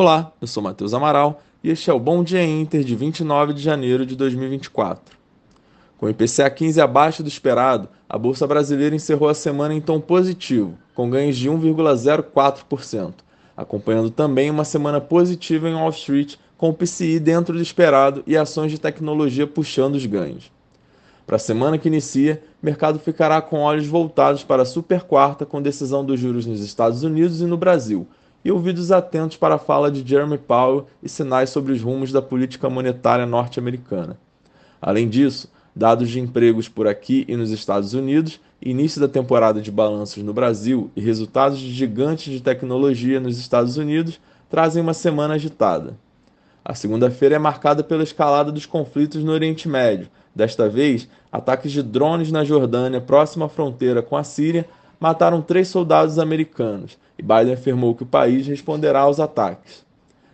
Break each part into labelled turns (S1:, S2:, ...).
S1: Olá, eu sou Matheus Amaral e este é o Bom Dia Inter de 29 de janeiro de 2024. Com o IPCA 15 abaixo do esperado, a Bolsa Brasileira encerrou a semana em tom positivo, com ganhos de 1,04%, acompanhando também uma semana positiva em Wall Street, com o PCI dentro do esperado e ações de tecnologia puxando os ganhos. Para a semana que inicia, o mercado ficará com olhos voltados para a super quarta com decisão dos juros nos Estados Unidos e no Brasil, e ouvidos atentos para a fala de Jeremy Powell e sinais sobre os rumos da política monetária norte-americana. Além disso, dados de empregos por aqui e nos Estados Unidos, início da temporada de balanços no Brasil e resultados de gigantes de tecnologia nos Estados Unidos trazem uma semana agitada. A segunda-feira é marcada pela escalada dos conflitos no Oriente Médio, Desta vez, ataques de drones na Jordânia, próxima à fronteira com a Síria, mataram três soldados americanos e Biden afirmou que o país responderá aos ataques.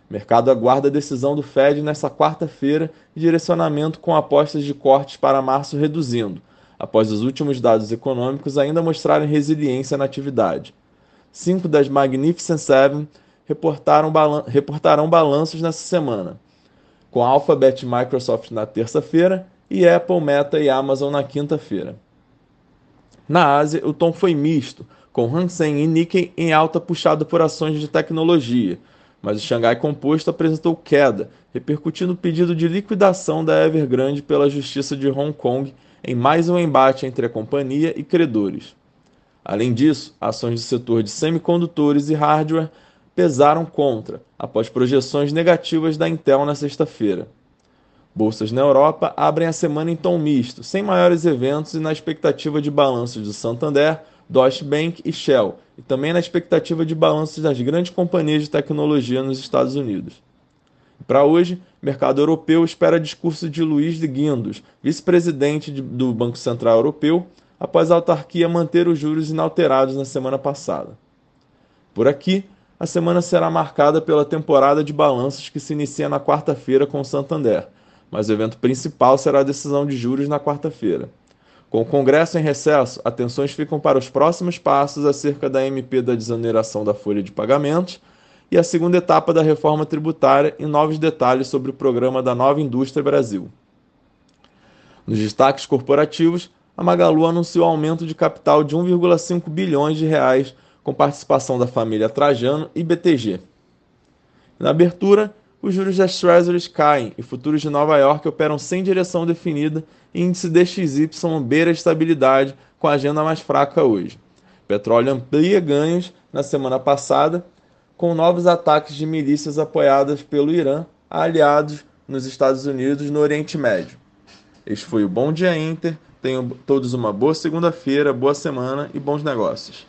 S1: O mercado aguarda a decisão do Fed nesta quarta-feira e direcionamento com apostas de cortes para março reduzindo, após os últimos dados econômicos ainda mostrarem resiliência na atividade. Cinco das Magnificent Seven reportarão balanços nessa semana, com Alphabet e Microsoft na terça-feira e Apple, Meta e Amazon na quinta-feira. Na Ásia, o tom foi misto, com Hang Seng e Nikkei em alta puxado por ações de tecnologia, mas o Xangai Composto apresentou queda, repercutindo o pedido de liquidação da Evergrande pela Justiça de Hong Kong em mais um embate entre a companhia e credores. Além disso, ações do setor de semicondutores e hardware pesaram contra, após projeções negativas da Intel na sexta-feira. Bolsas na Europa abrem a semana em tom misto, sem maiores eventos e na expectativa de balanços do Santander, Deutsche Bank e Shell, e também na expectativa de balanços das grandes companhias de tecnologia nos Estados Unidos. Para hoje, mercado europeu espera discurso de Luiz de Guindos, vice-presidente do Banco Central Europeu, após a autarquia manter os juros inalterados na semana passada. Por aqui, a semana será marcada pela temporada de balanços que se inicia na quarta-feira com o Santander mas o evento principal será a decisão de juros na quarta-feira. Com o Congresso em recesso, atenções ficam para os próximos passos acerca da MP da desoneração da folha de pagamentos e a segunda etapa da reforma tributária e novos detalhes sobre o programa da Nova Indústria Brasil. Nos destaques corporativos, a Magalu anunciou aumento de capital de 1,5 bilhões de reais com participação da família Trajano e BTG. Na abertura, os juros das Treasuries caem e futuros de Nova York operam sem direção definida e índice DXY beira a estabilidade com a agenda mais fraca hoje. petróleo amplia ganhos na semana passada com novos ataques de milícias apoiadas pelo Irã a aliados nos Estados Unidos no Oriente Médio. Este foi o Bom Dia Inter. Tenham todos uma boa segunda-feira, boa semana e bons negócios.